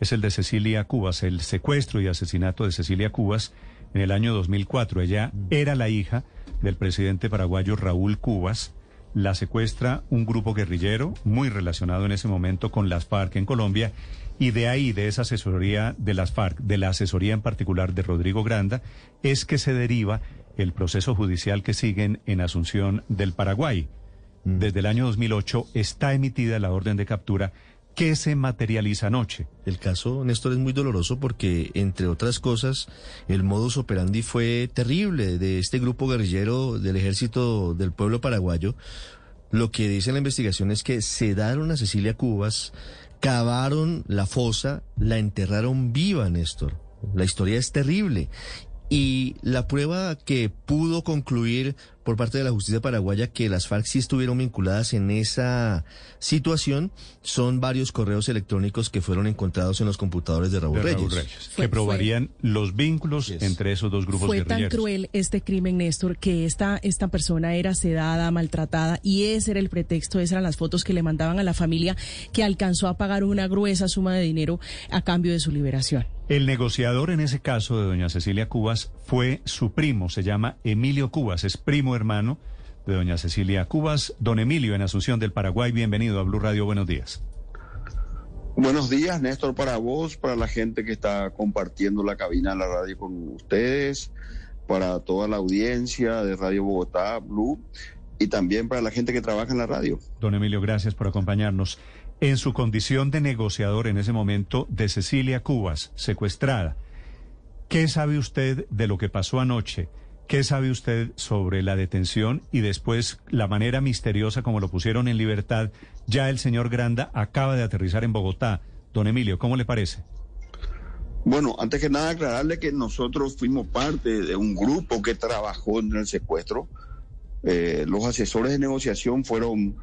es el de Cecilia Cubas, el secuestro y asesinato de Cecilia Cubas en el año 2004. Ella era la hija del presidente paraguayo Raúl Cubas. La secuestra un grupo guerrillero muy relacionado en ese momento con las FARC en Colombia y de ahí, de esa asesoría de las FARC, de la asesoría en particular de Rodrigo Granda, es que se deriva el proceso judicial que siguen en Asunción del Paraguay. Desde el año 2008 está emitida la orden de captura ¿Qué se materializa anoche? El caso, Néstor, es muy doloroso porque, entre otras cosas, el modus operandi fue terrible de este grupo guerrillero del ejército del pueblo paraguayo. Lo que dice la investigación es que sedaron a Cecilia Cubas, cavaron la fosa, la enterraron viva, Néstor. La historia es terrible. Y la prueba que pudo concluir por parte de la justicia paraguaya que las FARC sí estuvieron vinculadas en esa situación son varios correos electrónicos que fueron encontrados en los computadores de Raúl, Reyes. que probarían los vínculos entre esos dos grupos fue guerrilleros. Fue tan cruel este crimen, Néstor, que esta, esta persona era sedada, maltratada, y ese era el pretexto, esas eran las fotos que le mandaban a la familia, que alcanzó a pagar una gruesa suma de dinero a cambio de su liberación. El negociador en ese caso de doña Cecilia Cubas fue su primo, se llama Emilio Cubas, es primo hermano de doña Cecilia Cubas. Don Emilio, en Asunción del Paraguay, bienvenido a Blue Radio, buenos días. Buenos días, Néstor, para vos, para la gente que está compartiendo la cabina de la radio con ustedes, para toda la audiencia de Radio Bogotá, Blue, y también para la gente que trabaja en la radio. Don Emilio, gracias por acompañarnos. En su condición de negociador en ese momento de Cecilia Cubas, secuestrada, ¿qué sabe usted de lo que pasó anoche? ¿Qué sabe usted sobre la detención y después la manera misteriosa como lo pusieron en libertad? Ya el señor Granda acaba de aterrizar en Bogotá. Don Emilio, ¿cómo le parece? Bueno, antes que nada aclararle que nosotros fuimos parte de un grupo que trabajó en el secuestro. Eh, los asesores de negociación fueron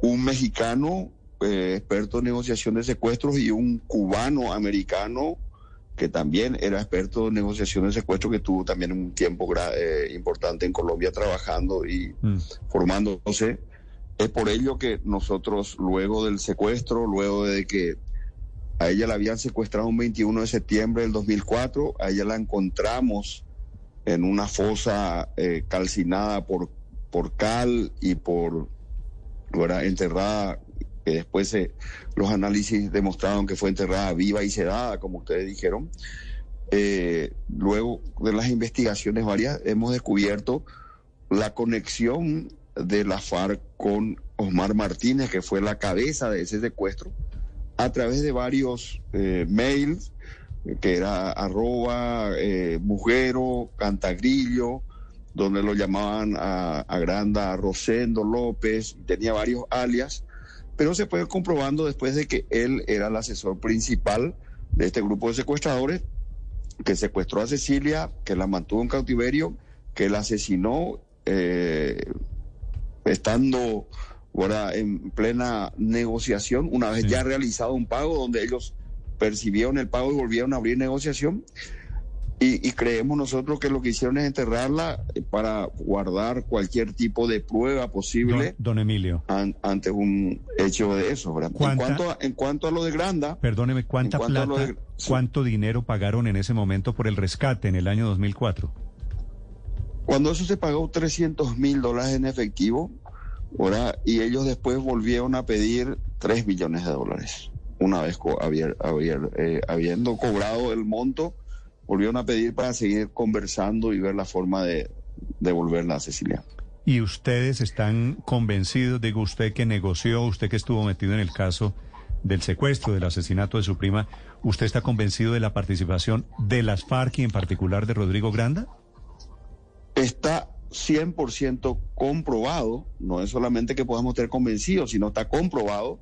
un mexicano eh, experto en negociación de secuestros y un cubano americano que también era experto en negociación de secuestro, que tuvo también un tiempo eh, importante en Colombia trabajando y mm. formándose. Es por ello que nosotros, luego del secuestro, luego de que a ella la habían secuestrado un 21 de septiembre del 2004, a ella la encontramos en una fosa eh, calcinada por, por cal y por, era enterrada que después los análisis demostraron que fue enterrada viva y sedada, como ustedes dijeron. Eh, luego de las investigaciones varias hemos descubierto la conexión de la FARC con Osmar Martínez, que fue la cabeza de ese secuestro, a través de varios eh, mails, que era arroba, eh, mujero, cantagrillo, donde lo llamaban a, a Granda Rosendo López, tenía varios alias, pero se fue comprobando después de que él era el asesor principal de este grupo de secuestradores que secuestró a Cecilia, que la mantuvo en cautiverio, que la asesinó eh, estando ahora en plena negociación, una vez ya realizado un pago donde ellos percibieron el pago y volvieron a abrir negociación. Y, creemos nosotros que lo que hicieron es enterrarla para guardar cualquier tipo de prueba posible. Don, Emilio. ante un hecho de eso. En cuanto, a, en cuanto a lo de Granda. Perdóneme, ¿cuánta plata, cuánto dinero pagaron en ese momento por el rescate en el año 2004? Cuando eso se pagó 300 mil dólares en efectivo, ¿verdad? y ellos después volvieron a pedir 3 millones de dólares. Una vez eh, habiendo cobrado el monto volvieron a pedir para seguir conversando y ver la forma de devolverla a Cecilia. ¿Y ustedes están convencidos, digo usted que negoció, usted que estuvo metido en el caso del secuestro, del asesinato de su prima, ¿usted está convencido de la participación de las FARC y en particular de Rodrigo Granda? Está 100% comprobado, no es solamente que podamos estar convencidos, sino está comprobado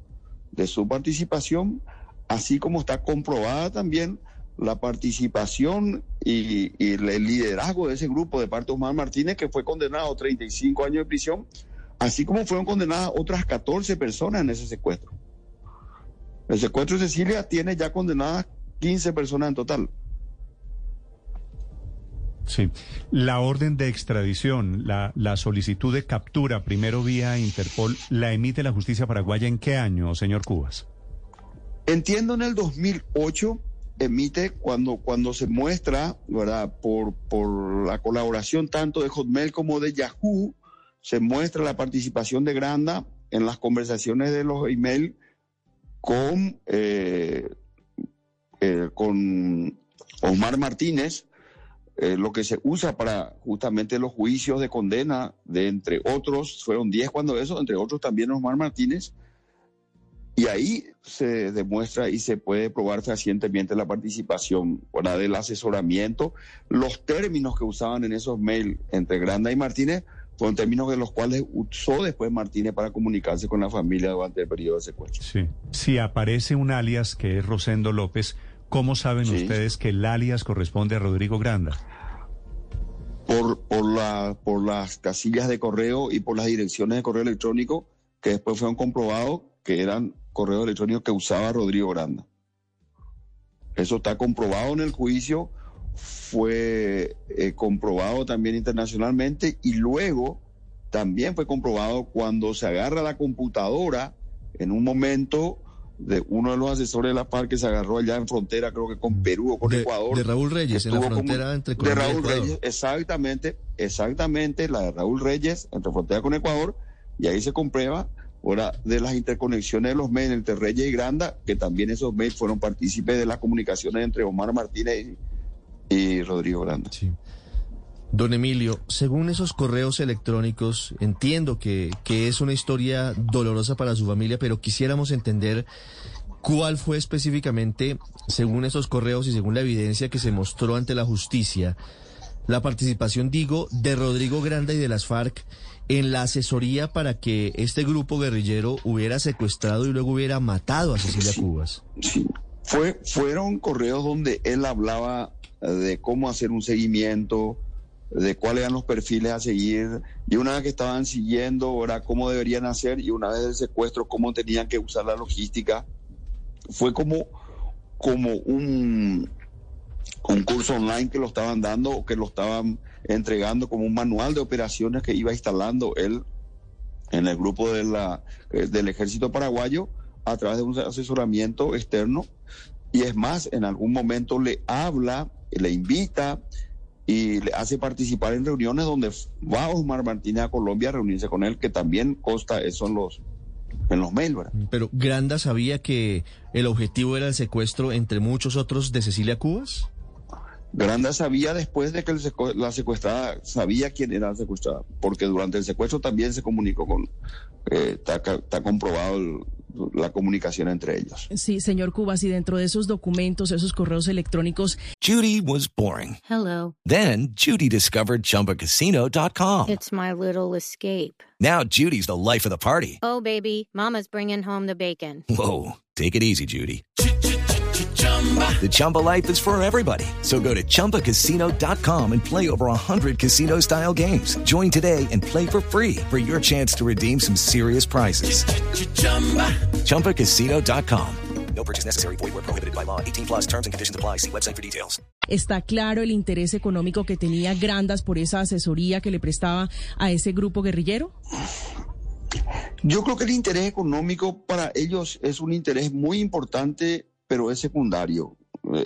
de su participación, así como está comprobada también la participación y, y el liderazgo de ese grupo de parte de Osmar Martínez, que fue condenado a 35 años de prisión, así como fueron condenadas otras 14 personas en ese secuestro. El secuestro de Cecilia tiene ya condenadas 15 personas en total. Sí. La orden de extradición, la, la solicitud de captura, primero vía Interpol, ¿la emite la justicia paraguaya en qué año, señor Cubas? Entiendo en el 2008 emite cuando, cuando se muestra, ¿verdad? Por, por la colaboración tanto de Hotmail como de Yahoo, se muestra la participación de Granda en las conversaciones de los emails con, eh, eh, con Omar Martínez, eh, lo que se usa para justamente los juicios de condena de entre otros, fueron 10 cuando eso, entre otros también Omar Martínez, y ahí se demuestra y se puede probar fehacientemente la participación ¿verdad? del asesoramiento. Los términos que usaban en esos mails entre Granda y Martínez fueron términos de los cuales usó después Martínez para comunicarse con la familia durante el periodo de secuestro. Sí. Si aparece un alias que es Rosendo López, ¿cómo saben Sí. ustedes que el alias corresponde a Rodrigo Granda? Por, por, la, por las casillas de correo y por las direcciones de correo electrónico que después fueron comprobados que eran correos electrónicos que usaba Rodrigo Granda. Eso está comprobado en el juicio, fue eh, comprobado también internacionalmente y luego también fue comprobado cuando se agarra la computadora en un momento de uno de los asesores de la FARC que se agarró allá en frontera, creo que con Perú o con De, Ecuador. de Raúl Reyes, en la como- frontera entre de Colombia y Raúl Ecuador. Reyes, exactamente, exactamente, la de Raúl Reyes, entre frontera con Ecuador, y ahí se comprueba, ahora, de las interconexiones de los mails entre Reyes y Granda, que también esos mails fueron partícipes de las comunicaciones entre Omar Martínez y, Rodrigo Granda. Sí. Don Emilio, según esos correos electrónicos, entiendo que, que es una historia dolorosa para su familia, pero quisiéramos entender cuál fue específicamente, según esos correos y según la evidencia que se mostró ante la justicia, la participación, digo, de Rodrigo Granda y de las FARC en la asesoría para que este grupo guerrillero hubiera secuestrado y luego hubiera matado a Cecilia Cubas. Sí. Fue, fueron correos donde él hablaba eh, de cómo hacer un seguimiento, de cuáles eran los perfiles a seguir, y una vez que estaban siguiendo, ahora cómo deberían hacer, y una vez del secuestro, cómo tenían que usar la logística. Fue como, como un, un curso online que lo estaban dando o que lo estaban entregando como un manual de operaciones que iba instalando él en el grupo de la, eh, del ejército paraguayo a través de un asesoramiento externo y es más, en algún momento le habla, le invita y le hace participar en reuniones donde va Osmar Martínez a Colombia a reunirse con él, que también consta eso en los, en los ¿verdad? Pero Granda sabía que el objetivo era el secuestro, entre muchos otros, de Cecilia Cubas. Granda sabía después de que el secu- la secuestrada sabía quién era la secuestrada, porque durante el secuestro también se comunicó con, eh, está, está comprobado el- la comunicación entre ellos. Sí, señor Cubas, y dentro de esos documentos, esos correos electrónicos, Judy was boring. Hello. Then Judy discovered ChumbaCasino.com. It's my little escape. Now Judy's the life of the party. Oh, baby, Mama's bringing home the bacon. Whoa, take it easy, Judy. The Chumba life is for everybody. So go to ChumbaCasino.com and play over 100 casino style games. Join today and play for free for your chance to redeem some serious prizes. ChumbaCasino.com. No purchase necessary. Void where prohibited by law. 18 plus terms and conditions apply. See website for details. está claro el interés económico que tenía Grandas por esa asesoría que le prestaba a ese grupo guerrillero. Yo creo que el interés económico para ellos es un interés muy importante, pero es secundario.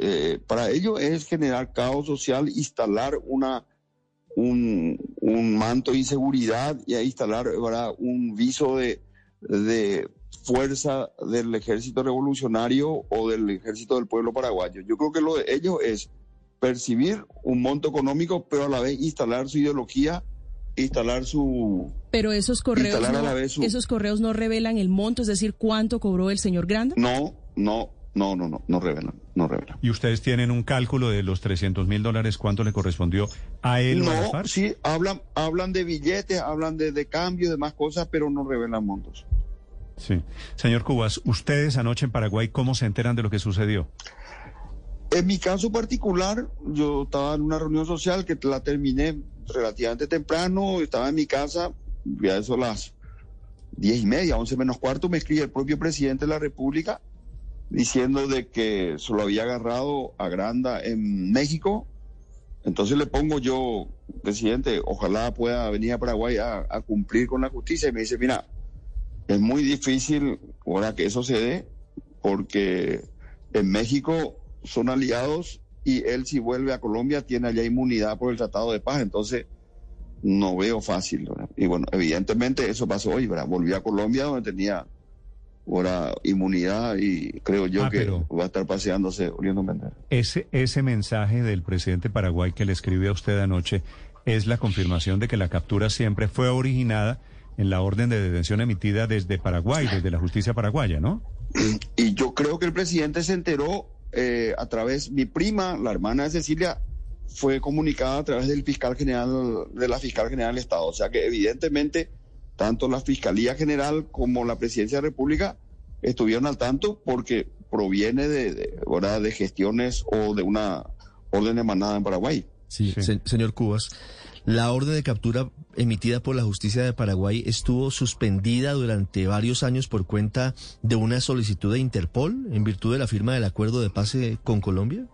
Eh, para ellos es generar caos social, instalar una, un, un manto de inseguridad y instalar ¿verdad? un viso de, de fuerza del ejército revolucionario o del ejército del pueblo paraguayo. Yo creo que lo de ellos es percibir un monto económico, pero a la vez instalar su ideología, instalar su, Pero esos correos, no, su- esos correos no revelan el monto, es decir, cuánto cobró el señor Granda. No, no, no, no, no, no revelan, no revelan. ¿Y ustedes tienen un cálculo de los 300 mil dólares? ¿Cuánto le correspondió a él o a la No, sí, hablan, hablan de billetes, hablan de, de cambio, de más cosas, pero no revelan montos. Sí. Señor Cubas, ustedes anoche en Paraguay, ¿cómo se enteran de lo que sucedió? En mi caso particular, yo estaba en una reunión social que la terminé relativamente temprano, estaba en mi casa, ya eso a las diez y media, once menos cuarto, me escribe el propio presidente de la República diciendo de que se lo había agarrado a Granda en México. Entonces le pongo yo, presidente, ojalá pueda venir a Paraguay a, cumplir con la justicia. Y me dice, mira, es muy difícil ahora que eso se dé, porque en México son aliados y él si vuelve a Colombia tiene allá inmunidad por el Tratado de Paz, entonces no veo fácil. Y bueno, evidentemente eso pasó hoy, ¿verdad? Volví a Colombia donde tenía ahora inmunidad y creo yo Ah, que pero- va a estar paseándose Oriendo Méndez. Ese, ese mensaje del presidente Paraguay que le escribió a usted anoche es la confirmación de que la captura siempre fue originada en la orden de detención emitida desde Paraguay, desde la justicia paraguaya, ¿no? Y yo creo que el presidente se enteró eh, a través, mi prima, la hermana de Cecilia, fue comunicada a través del fiscal general, de la fiscal general del Estado. O sea que evidentemente tanto la Fiscalía General como la Presidencia de la República estuvieron al tanto porque proviene de, de, ¿verdad? de gestiones o de una orden emanada en Paraguay. Sí, Sí. se- señor Cubas, la orden de captura emitida por la justicia de Paraguay estuvo suspendida durante varios años por cuenta de una solicitud de Interpol en virtud de la firma del acuerdo de paz eh, con Colombia.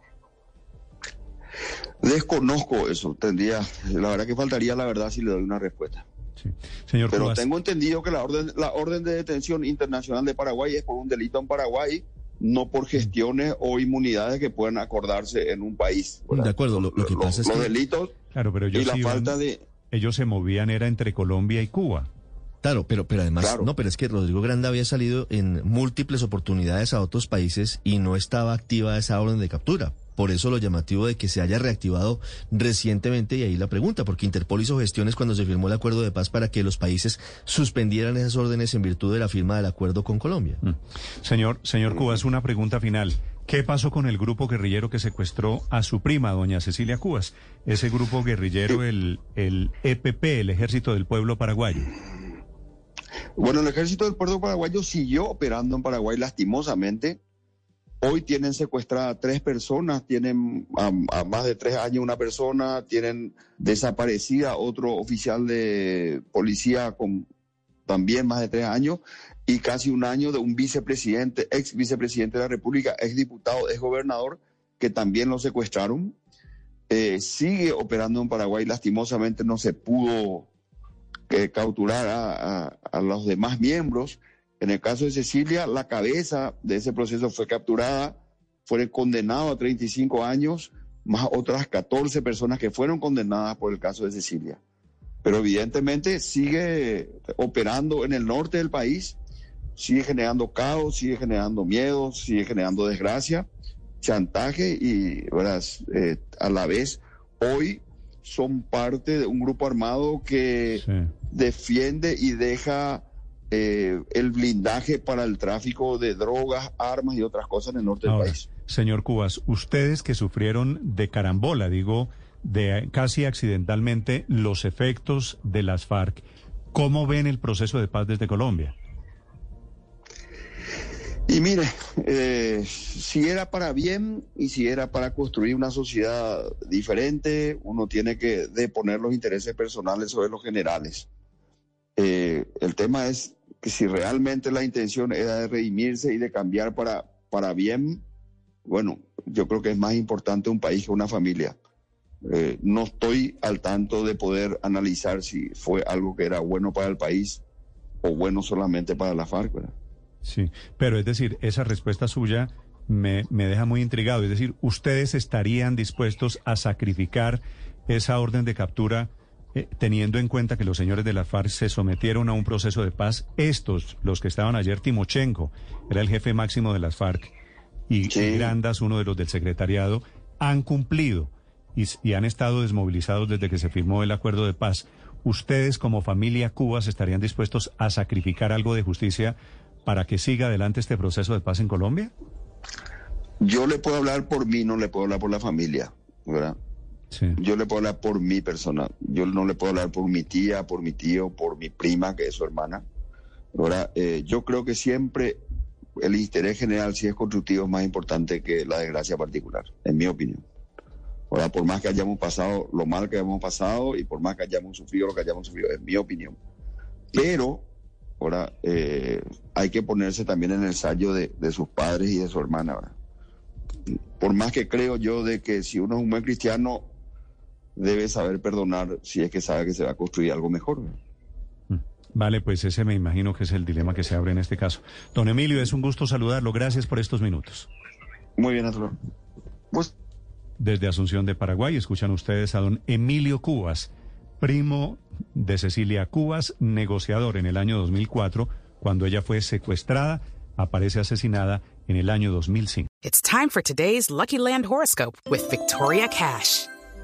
Desconozco eso, tendría, la verdad que faltaría la verdad si le doy una respuesta. Sí. Señor Pero Cubas, tengo entendido que la orden, la orden de detención internacional de Paraguay es por un delito en Paraguay, no por gestiones o inmunidades que puedan acordarse en un país. ¿verdad? De acuerdo, lo- lo que pasa es los que- delitos claro, pero ellos, y la iban- falta de... ellos se movían era entre Colombia y Cuba. Claro, pero, pero además, Claro. no, pero es que Rodrigo Granda había salido en múltiples oportunidades a otros países y no estaba activa esa orden de captura. Por eso lo llamativo de que se haya reactivado recientemente y ahí la pregunta, porque Interpol hizo gestiones cuando se firmó el acuerdo de paz para que los países suspendieran esas órdenes en virtud de la firma del acuerdo con Colombia. Mm. Señor, señor Cubas, una pregunta final. ¿Qué pasó con el grupo guerrillero que secuestró a su prima, doña Cecilia Cubas? Ese grupo guerrillero, el, el EPP, el Ejército del Pueblo Paraguayo. Bueno, el ejército del puerto paraguayo siguió operando en Paraguay lastimosamente. Hoy tienen secuestradas tres personas, tienen a más de tres años una persona, tienen desaparecida otro oficial de policía con también más de tres años y casi un año de un vicepresidente, ex vicepresidente de la República, ex diputado, ex gobernador, que también lo secuestraron. Eh, sigue operando en Paraguay, lastimosamente no se pudo que capturar a, los demás miembros. En el caso de Cecilia, la cabeza de ese proceso fue capturada, fueron condenados a 35 años, más otras 14 personas que fueron condenadas por el caso de Cecilia. Pero evidentemente sigue operando en el norte del país, sigue generando caos, sigue generando miedo, sigue generando desgracia, chantaje y. Eh, a la vez hoy son parte de un grupo armado que Sí. defiende y deja eh, el blindaje para el tráfico de drogas, armas y otras cosas en el norte Ahora, del país. señor Cubas, ustedes que sufrieron de carambola, digo, de casi accidentalmente los efectos de las FARC, ¿cómo ven el proceso de paz desde Colombia? Y mire, eh, si era para bien y si era para construir una sociedad diferente, uno tiene que deponer los intereses personales sobre los generales. Eh, el tema es que si realmente la intención era de redimirse y de cambiar para, para bien, bueno, yo creo que es más importante un país que una familia. Eh, no estoy al tanto de poder analizar si fue algo que era bueno para el país o bueno solamente para la FARC. Sí, pero es decir, esa respuesta suya me, me deja muy intrigado. Es decir, ¿ustedes estarían dispuestos a sacrificar esa orden de captura eh, teniendo en cuenta que los señores de la FARC se sometieron a un proceso de paz? Estos, los que estaban ayer, Timochenko, era el jefe máximo de las FARC, y, Sí. Grandas, uno de los del secretariado, han cumplido y, y han estado desmovilizados desde que se firmó el acuerdo de paz. ¿Ustedes como familia Cubas estarían dispuestos a sacrificar algo de justicia para que siga adelante este proceso de paz en Colombia? Yo le puedo hablar por mí, no le puedo hablar por la familia, ¿verdad? Sí. Yo le puedo hablar por mi persona. Yo no le puedo hablar por mi tía, por mi tío, por mi prima, que es su hermana. Ahora, eh, yo creo que siempre el interés general, si es constructivo, es más importante que la desgracia particular, en mi opinión. Ahora, por más que hayamos pasado lo mal que hayamos pasado y por más que hayamos sufrido lo que hayamos sufrido, es mi opinión. Pero, ahora, eh, hay que ponerse también en el sallo de, de sus padres y de su hermana. ¿verdad? Por más que creo yo de que si uno es un buen cristiano, debe saber perdonar si es que sabe que se va a construir algo mejor. ¿verdad? Vale, pues ese me imagino que es el dilema que se abre en este caso. Don Emilio, es un gusto saludarlo. Gracias por estos minutos. Muy bien, Arturo. Pues, Desde Asunción de Paraguay, escuchan ustedes a don Emilio Cubas, primo de Cecilia Cubas, negociador en el año 2004, cuando ella fue secuestrada, aparece asesinada en el año 2005. It's time for today's Lucky Land horoscope with Victoria Cash.